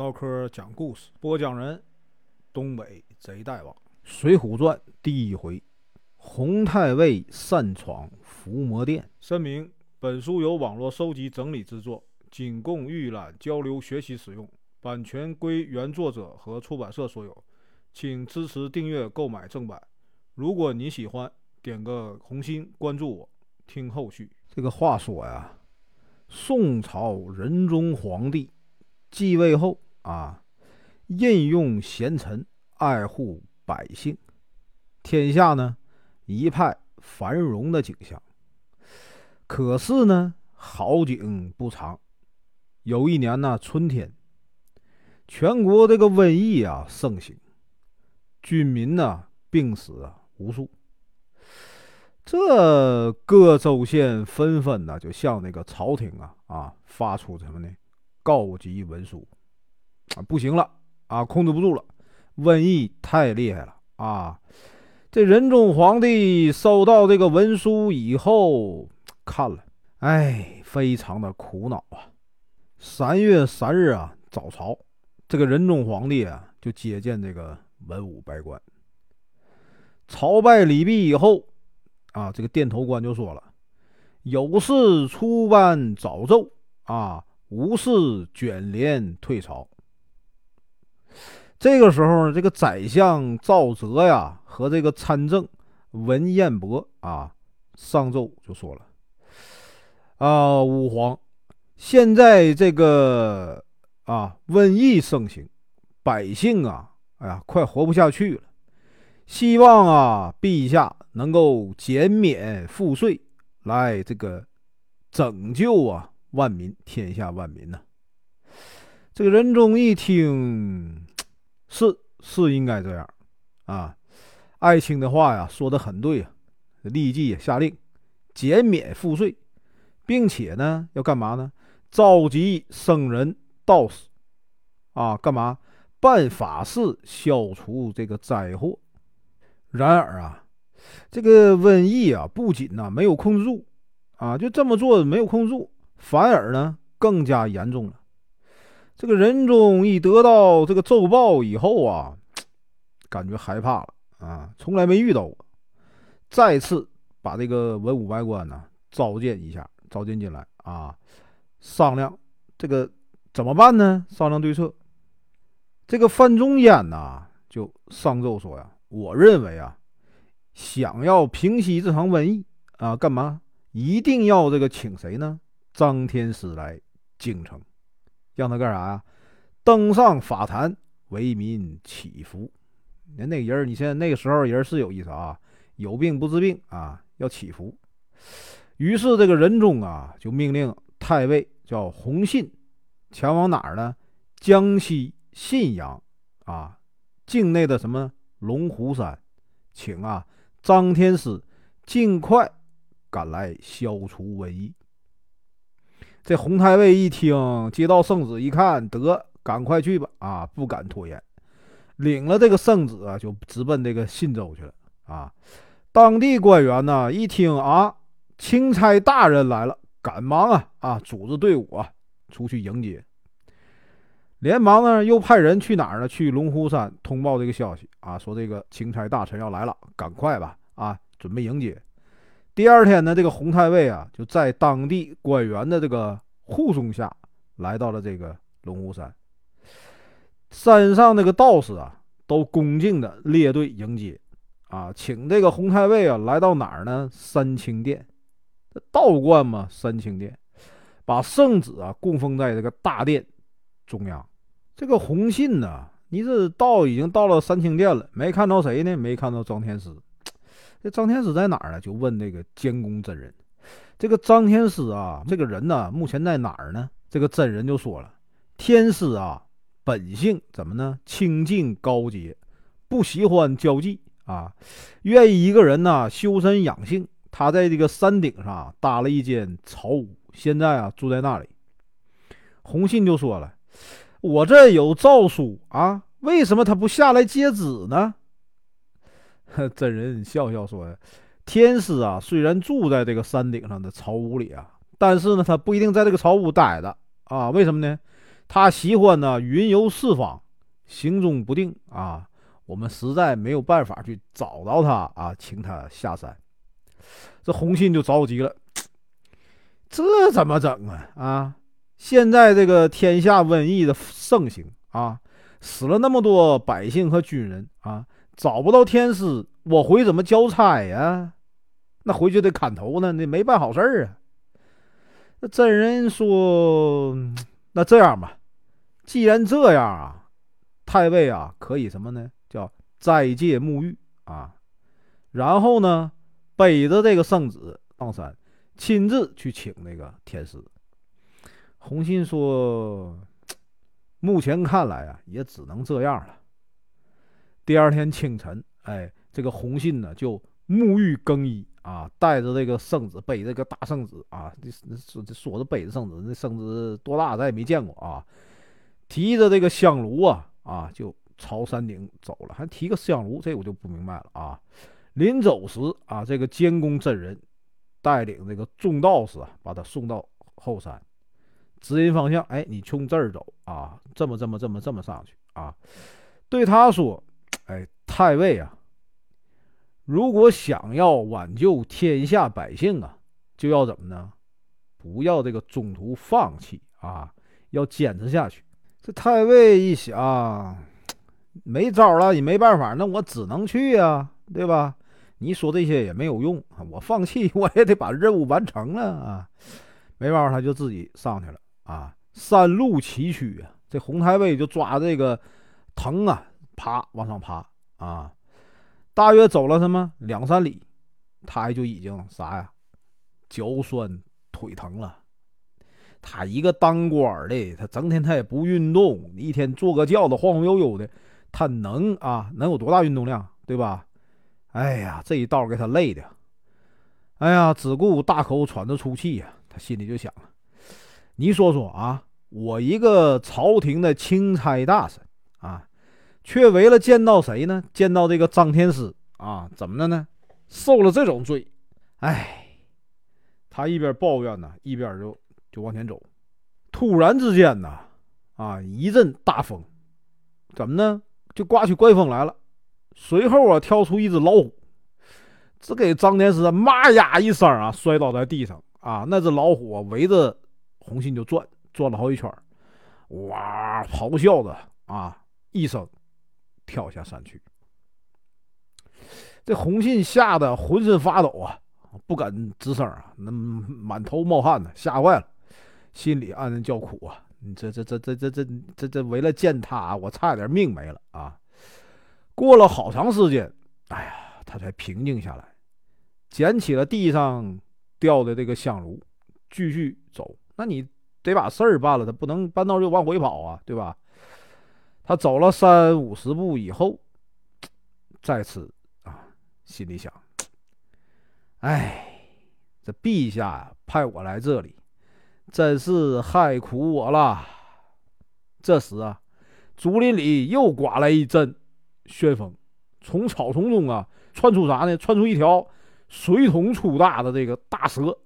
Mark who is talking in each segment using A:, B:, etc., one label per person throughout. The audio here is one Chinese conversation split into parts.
A: 唠嗑讲故事，播讲人：东北贼大王，《水浒传》第一回：洪太尉擅闯伏魔殿。声明：本书由网络收集整理制作，仅供预览、交流、学习使用，版权归原作者和出版社所有，请支持订阅、购买正版。如果你喜欢，点个红心，关注我，听后续。这个话说呀，宋朝仁宗皇帝继位后啊，任用贤臣，爱护百姓，天下呢一派繁荣的景象。可是呢，好景不长。有一年呢，春天，全国这个瘟疫啊盛行，军民呢病死啊无数。这各州县纷纷呢，就向那个朝廷啊啊发出什么呢？告急文书啊，不行了啊，控制不住了，瘟疫太厉害了啊！这仁宗皇帝收到这个文书以后，看了，哎，非常的苦恼啊。三月三日啊，早朝，这个仁宗皇帝啊就接见这个文武百官，朝拜礼毕以后。啊，这个殿头官就说了：“有事出班早奏啊，无事卷帘退朝。”这个时候呢，这个宰相赵泽呀和这个参政文彦博啊上奏就说了：“啊，吾皇，现在这个啊瘟疫盛行，百姓啊，哎呀，快活不下去了。希望啊，陛下。”能够减免赋税，来这个拯救啊万民，天下万民呐。这个仁宗一听，是是应该这样啊。爱卿的话呀，说的很对啊，立即下令减免赋税，并且呢，要干嘛呢？召集僧人道士啊，干嘛办法事，消除这个灾祸。然而啊。这个瘟疫啊，不仅呢没有控制住，啊，就这么做没有控制住，反而呢更加严重了。这个仁宗一得到这个奏报以后啊，感觉害怕了啊，从来没遇到过，再次把这个文武百官呢召见一下，召见进来啊，商量这个怎么办呢？商量对策。这个范仲淹呐就上奏说呀，我认为啊。想要平息这场瘟疫啊，干嘛？一定要这个请谁呢？张天师来京城，让他干啥呀？登上法坛为民祈福。那那人，你现在那个时候人是有意思啊，有病不治病啊，要祈福。于是这个仁宗啊，就命令太尉叫洪信，前往哪儿呢？江西信阳啊境内的什么龙虎山，请啊。张天师尽快赶来消除瘟疫。这洪太尉一听，接到圣旨，一看得赶快去吧！啊，不敢拖延，领了这个圣旨啊，就直奔这个信州去了。啊，当地官员呢，一听啊，钦差大人来了，赶忙啊啊，组织队伍啊出去迎接。连忙呢，又派人去哪儿呢？去龙虎山通报这个消息啊，说这个钦差大臣要来了，赶快吧！啊，准备迎接。第二天呢，这个洪太尉啊，就在当地官员的这个护送下，来到了这个龙虎山。山上那个道士啊，都恭敬的列队迎接啊，请这个洪太尉啊，来到哪儿呢？三清殿，道观嘛，三清殿，把圣旨啊供奉在这个大殿中央。这个洪信呢，你这到已经到了三清殿了，没看到谁呢？没看到张天师。这张天师在哪儿呢？就问那个监工真人。这个张天师啊，这个人呢，目前在哪儿呢？这个真人就说了：天师啊，本性怎么呢？清净高洁，不喜欢交际啊，愿意一个人呢修身养性。他在这个山顶上搭了一间草屋，现在啊住在那里。洪信就说了。我这有诏书啊，为什么他不下来接旨呢？真人笑笑说：“天师啊，虽然住在这个山顶上的草屋里啊，但是呢，他不一定在这个草屋待着啊。为什么呢？他喜欢呢云游四方，行踪不定啊。我们实在没有办法去找到他啊，请他下山。这洪信就着急了，这怎么整啊？啊，现在这个天下瘟疫的盛行啊，死了那么多百姓和军人啊，找不到天师，我回怎么交差呀？那回去得砍头呢，那没办好事儿啊。那真人说：“那这样吧，既然这样啊，太尉啊，可以什么呢？”叫斋戒沐浴啊，然后呢，背着这个圣旨上山，亲自去请那个天师。洪信说：“ 目前看来啊，也只能这样了。”第二天清晨，哎，这个洪信呢就沐浴更衣啊，带着这个圣旨，背这个大圣旨啊，这说说着背着圣旨，那圣旨多大，咱也没见过啊。提着这个香炉啊啊就。朝山顶走了，还提个香炉，这我就不明白了啊！临走时啊，这个监工真人带领这个众道士啊，把他送到后山，指引方向。哎，你从这儿走啊，这么这么这么这么上去啊！对他说：“哎，太尉啊，如果想要挽救天下百姓啊，就要怎么呢？不要这个中途放弃啊，要坚持下去。”这太尉一想。没招了，也没办法，那我只能去呀，对吧？你说这些也没有用，我放弃，我也得把任务完成了啊。没办法，他就自己上去了啊。山路崎岖啊，这洪太尉就抓这个藤啊，爬往上爬啊。大约走了什么两三里，他就已经啥呀，脚酸腿疼了。他一个当官的，他整天他也不运动，一天坐个轿子晃晃悠悠的。他能啊，能有多大运动量，对吧？哎呀，这一道给他累的，哎呀，只顾大口喘着粗气呀。他心里就想了：你说说啊，我一个朝廷的钦差大臣啊，却为了见到谁呢？见到这个张天师啊，怎么的呢？受了这种罪，哎，他一边抱怨呢，一边就就往前走。突然之间呢，啊，一阵大风，怎么呢？就刮起怪风来了，随后啊跳出一只老虎，只给张天师妈呀一声啊摔倒在地上啊！那只老虎啊围着红信就转，转了好几圈，哇咆哮着啊一声跳下山去。这红信吓得浑身发抖啊，不敢吱声啊，那满头冒汗呢，吓坏了，心里暗暗叫苦啊。你这这这这这这这这为了见他，我差点命没了啊！过了好长时间，哎呀，他才平静下来，捡起了地上掉的这个香炉，继续走。那你得把事儿办了，他不能半道就往回跑啊，对吧？他走了三五十步以后，再次啊，心里想：哎，这陛下派我来这里。真是害苦我了。这时啊，竹林里又刮来一阵旋风，从草丛中啊窜出啥呢？窜出一条水桶粗大的这个大蛇。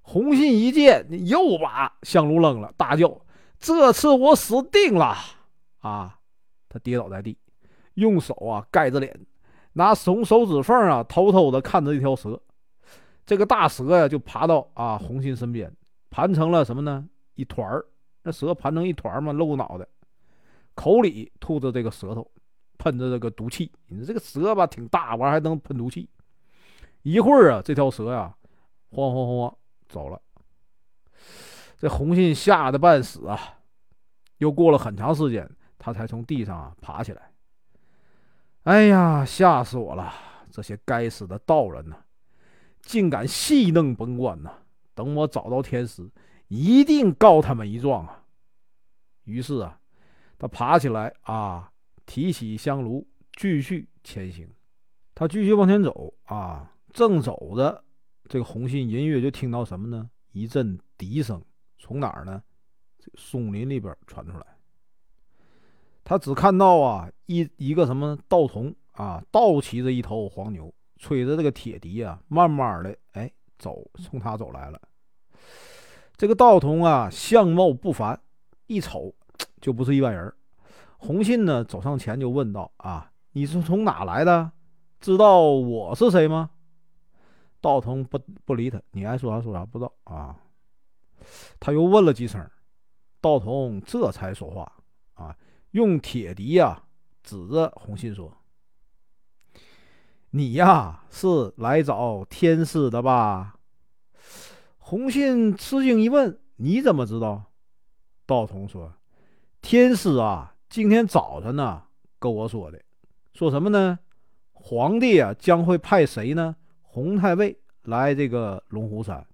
A: 红信一见，又把香炉扔了，大叫：“这次我死定了！”啊，他跌倒在地，用手啊盖着脸，拿从手指缝啊偷偷的看着一条蛇。这个大蛇呀，就爬到啊红信身边。盘成了什么呢？一团儿，那蛇盘成一团嘛，露脑袋，口里吐着这个舌头，喷着这个毒气。你说这个蛇吧，挺大，玩还能喷毒气。一会儿啊，这条蛇呀，晃晃晃走了。这红信吓得半死啊！又过了很长时间，他才从地上啊爬起来。哎呀，吓死我了！这些该死的道人呐，竟敢戏弄本官呐！等我找到天师，一定告他们一状啊！于是啊，他爬起来啊，提起香炉，继续前行。他继续往前走啊，正走着，这个红信隐约就听到什么呢？一阵笛声从哪儿呢？这松林里边传出来。他只看到啊，一一个什么道童啊，倒骑着一头黄牛，吹着这个铁笛啊，慢慢的哎。走，冲他走来了。这个道童啊，相貌不凡，一瞅，就不是一般人。洪信呢走上前就问道：“啊，你是从哪来的？知道我是谁吗？”道童不不理他，你爱说啥说啥，不知道啊。他又问了几声，道童这才说话啊，用铁笛呀指着洪信说：“你呀是来找天师的吧？”洪信吃惊一问：“你怎么知道？”道童说：“天师啊，今天早晨呢跟我说的，说什么呢？皇帝啊将会派谁呢？”洪太尉来这个龙虎山，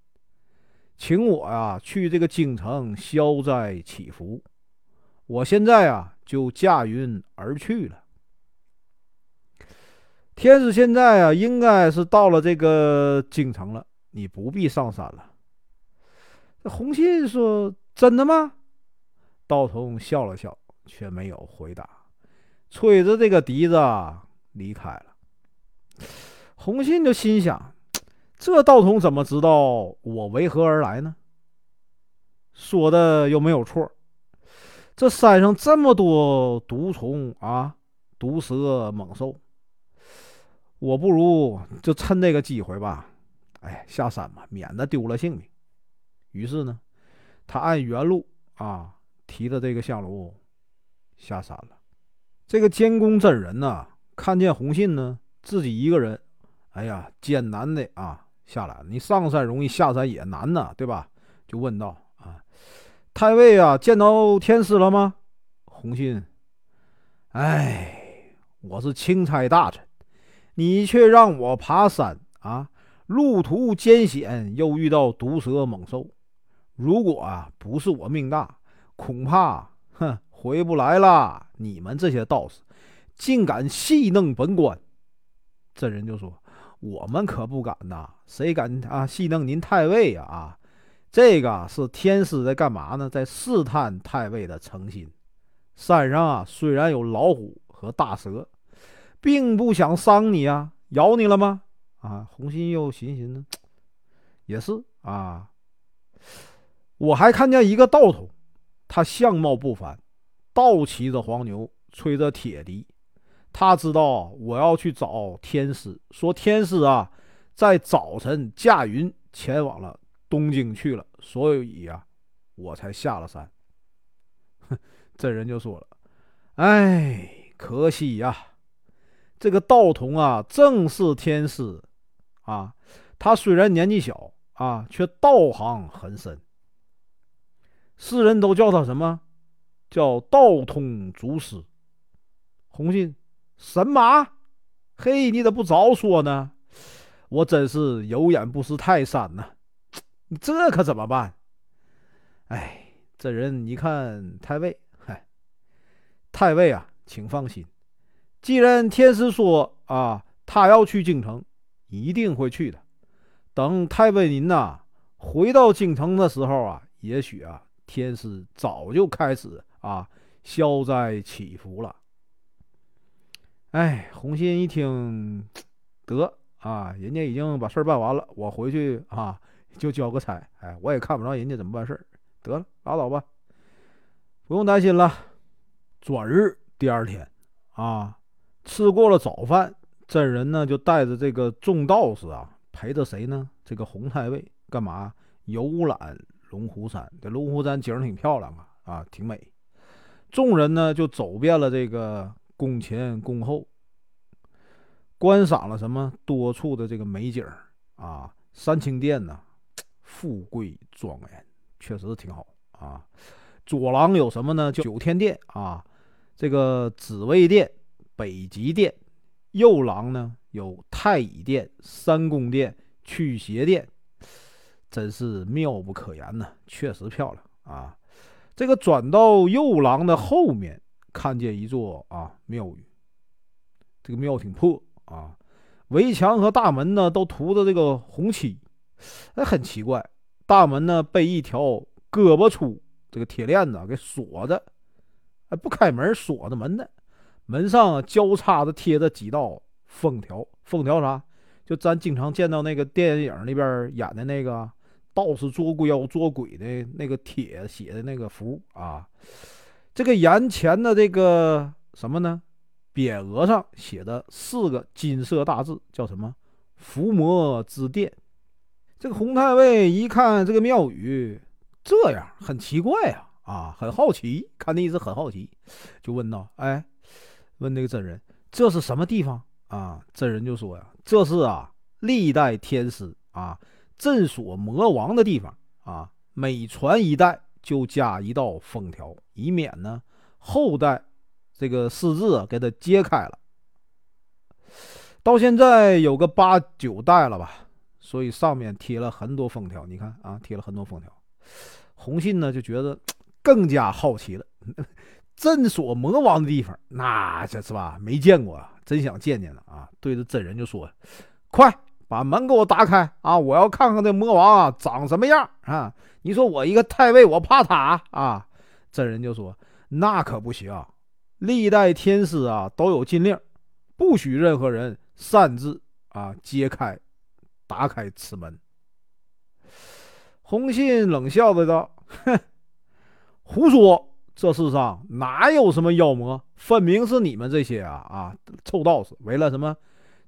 A: 请我呀去这个京城消灾祈福。我现在啊就驾云而去了。天子现在啊应该是到了这个京城了，你不必上山了。这洪信说：“真的吗？”道童笑了笑，却没有回答，吹着这个笛子离开了。洪信就心想：这道童怎么知道我为何而来呢？说的又没有错。这山上这么多毒虫啊，毒蛇猛兽，我不如就趁这个机会吧，哎，下山吧，免得丢了性命。于是呢，他按原路啊，提着这个香炉下山了。这个监工真人呢，看见洪信呢，自己一个人。哎呀，艰难的啊，下来了。你上山容易，下山也难呐，对吧？就问道：“啊，太尉啊，见到天师了吗？”洪信，哎，我是钦差大臣，你却让我爬山啊，路途艰险，又遇到毒蛇猛兽。如果啊不是我命大，恐怕哼回不来了。你们这些道士，竟敢戏弄本官！这人就说。我们可不敢呐，谁敢啊戏弄您太尉呀？啊，这个是天师在干嘛呢？在试探太尉的诚心。山上啊，虽然有老虎和大蛇，并不想伤你啊，咬你了吗？啊，红心又寻寻呢，也是啊。我还看见一个道童，他相貌不凡，倒骑着黄牛，吹着铁笛。他知道我要去找天师，说天师啊，在早晨驾云前往了东京去了，所以啊，我才下了山。哼 这人就说了：“哎，可惜呀，这个道童啊，正是天师啊。他虽然年纪小啊，却道行很深。世人都叫他什么？叫道通祖师。”红信。神马，嘿，你咋不早说呢？我真是有眼不识泰山呐！这可怎么办？哎，这人一看太尉，嗨，太尉啊，请放心，既然天师说啊，他要去京城，一定会去的。等太尉您呐回到京城的时候啊，也许啊，天师早就开始啊消灾祈福了。哎，洪信一听，得啊，人家已经把事儿办完了，我回去啊就交个差。哎，我也看不着人家怎么办事儿，得了，拉倒吧，不用担心了。转日第二天啊，吃过了早饭，真人呢就带着这个众道士啊，陪着谁呢？这个洪太尉干嘛？游览龙虎山。这龙虎山景儿挺漂亮啊，啊，挺美。众人呢就走遍了这个。宫前宫后，观赏了什么多处的这个美景啊？三清殿呢，富贵庄严，确实挺好啊。左廊有什么呢？叫九天殿啊，这个紫薇殿、北极殿；右廊呢有太乙殿、三宫殿、驱邪殿，真是妙不可言呢，确实漂亮啊。这个转到右廊的后面。看见一座啊庙宇，这个庙挺破啊，围墙和大门呢都涂的这个红漆，哎，很奇怪。大门呢被一条胳膊粗这个铁链子给锁着，哎，不开门，锁着门呢。门上交叉着贴着几道封条，封条啥？就咱经常见到那个电影里边演的那个道士捉妖捉鬼的那个帖写的那个符啊。这个眼前的这个什么呢？匾额上写的四个金色大字，叫什么？伏魔之殿。这个洪太尉一看这个庙宇这样，很奇怪啊，啊，很好奇，看的意思很好奇，就问道：“哎，问那个真人，这是什么地方啊？”真人就说：“呀，这是啊，历代天师啊，镇锁魔王的地方啊，每传一代就加一道封条，以免呢后代。”这个四字给它揭开了，到现在有个八九代了吧，所以上面贴了很多封条。你看啊，贴了很多封条。红信呢就觉得更加好奇了，镇锁魔王的地方，那这是吧？没见过啊，真想见见呢啊！对着真人就说：“快把门给我打开啊！我要看看这魔王啊长什么样啊！你说我一个太尉，我怕他啊？”真人就说：“那可不行。”历代天师啊，都有禁令，不许任何人擅自啊揭开、打开此门。洪信冷笑着道：“哼，胡说！这世上哪有什么妖魔？分明是你们这些啊啊臭道士，为了什么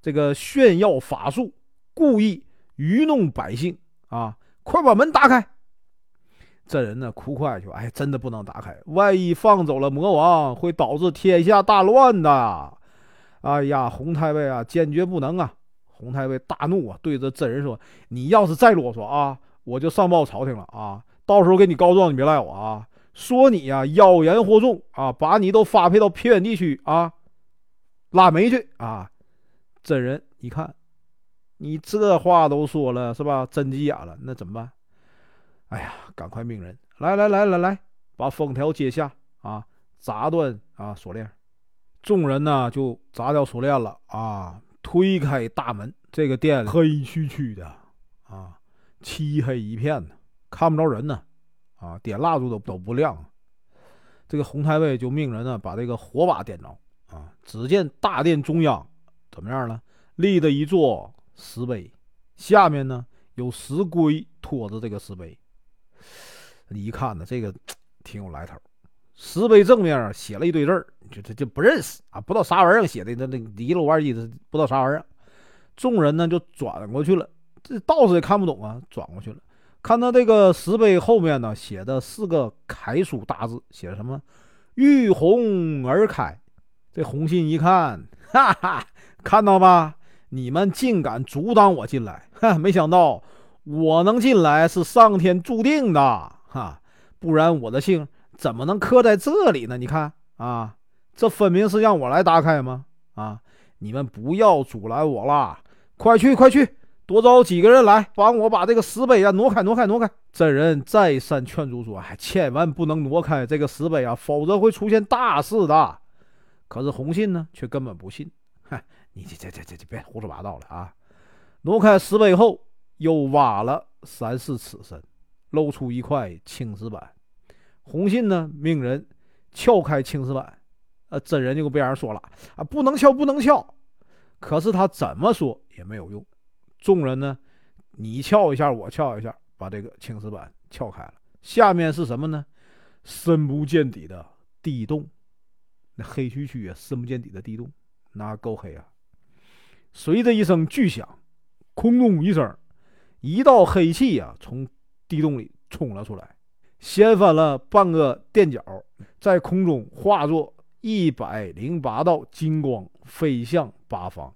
A: 这个炫耀法术，故意愚弄百姓啊！快把门打开！”这人呢，哭快去，哎，真的不能打开，万一放走了魔王，会导致天下大乱的。哎呀，洪太尉啊，坚决不能啊！洪太尉大怒啊，对着真人说：“你要是再啰嗦啊，我就上报朝廷了啊！到时候给你告状，你别赖我啊！说你呀，妖言惑众啊，把你都发配到偏远地区啊，拉煤去啊！”真人一看，你这话都说了是吧？真急眼了，那怎么办？哎呀，赶快命人来来来来来，把封条揭下啊，砸断啊锁链。众人呢就砸掉锁链了啊，推开大门，这个店黑黢黢的啊，漆黑一片的，看不着人呢啊，点蜡烛都都不亮。这个洪太尉就命人呢把这个火把点着啊，只见大殿中央怎么样呢？立着一座石碑，下面呢有石龟托着这个石碑。你一看呢，这个 挺有来头。石碑正面写了一堆字儿，就这就不认识啊，不知道啥玩意儿写的，那那一路弯意思不知道啥玩意儿。众人呢就转过去了，这道士也看不懂啊，转过去了，看到这个石碑后面呢写的四个楷书大字，写什么“玉红而开”。这红信一看，哈哈，看到吧？你们竟敢阻挡我进来，哈，没想到我能进来是上天注定的。哈，不然我的姓怎么能刻在这里呢？你看啊，这分明是让我来打开吗？啊，你们不要阻拦我了，快去快去，多找几个人来帮我把这个石碑啊挪开挪开挪开。真人再三劝阻说：“哎，千万不能挪开这个石碑啊，否则会出现大事的。”可是洪信呢，却根本不信。嗨，你这这这这这别胡说八道了啊！挪开石碑后，又挖了三四尺深。露出一块青石板，洪信呢命人撬开青石板，呃，真人就跟别人说了啊，不能撬，不能撬。可是他怎么说也没有用。众人呢，你撬一下，我撬一下，把这个青石板撬开了。下面是什么呢？深不见底的地洞，那黑黢黢啊，深不见底的地洞，那够黑啊！随着一声巨响，空隆一声，一道黑气呀从。地洞里冲了出来，掀翻了半个垫脚，在空中化作一百零八道金光，飞向八方。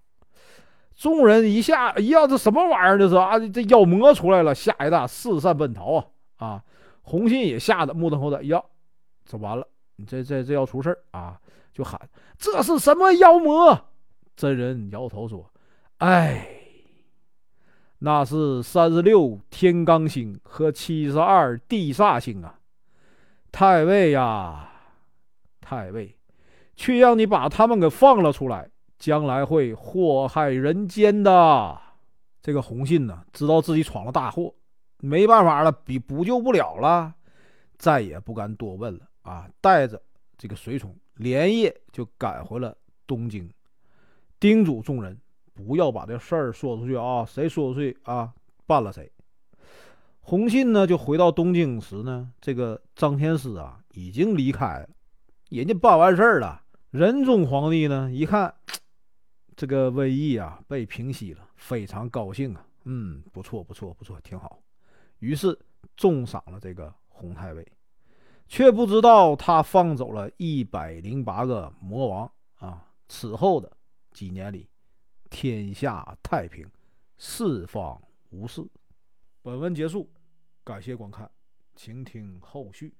A: 众人一下，哎呀，这什么玩意儿？这是啊，这妖魔出来了，吓一大，四散奔逃啊！啊，洪信也吓得目瞪口呆，呀，这完了，这这这要出事儿啊！就喊：“这是什么妖魔？”真人摇头说：“哎。”那是三十六天罡星和七十二地煞星啊，太尉呀，太尉，却让你把他们给放了出来，将来会祸害人间的。这个洪信呢，知道自己闯了大祸，没办法了，比补救不了了，再也不敢多问了啊！带着这个随从，连夜就赶回了东京，叮嘱众人。不要把这事儿说出去啊！谁说出去啊，办了谁。洪信呢，就回到东京时呢，这个张天师啊已经离开了人家办完事儿了。仁宗皇帝呢，一看这个瘟疫啊被平息了，非常高兴啊。嗯，不错，不错，不错，挺好。于是重赏了这个洪太尉，却不知道他放走了一百零八个魔王啊。此后的几年里，天下太平，四方无事。本文结束，感谢观看，请听后续。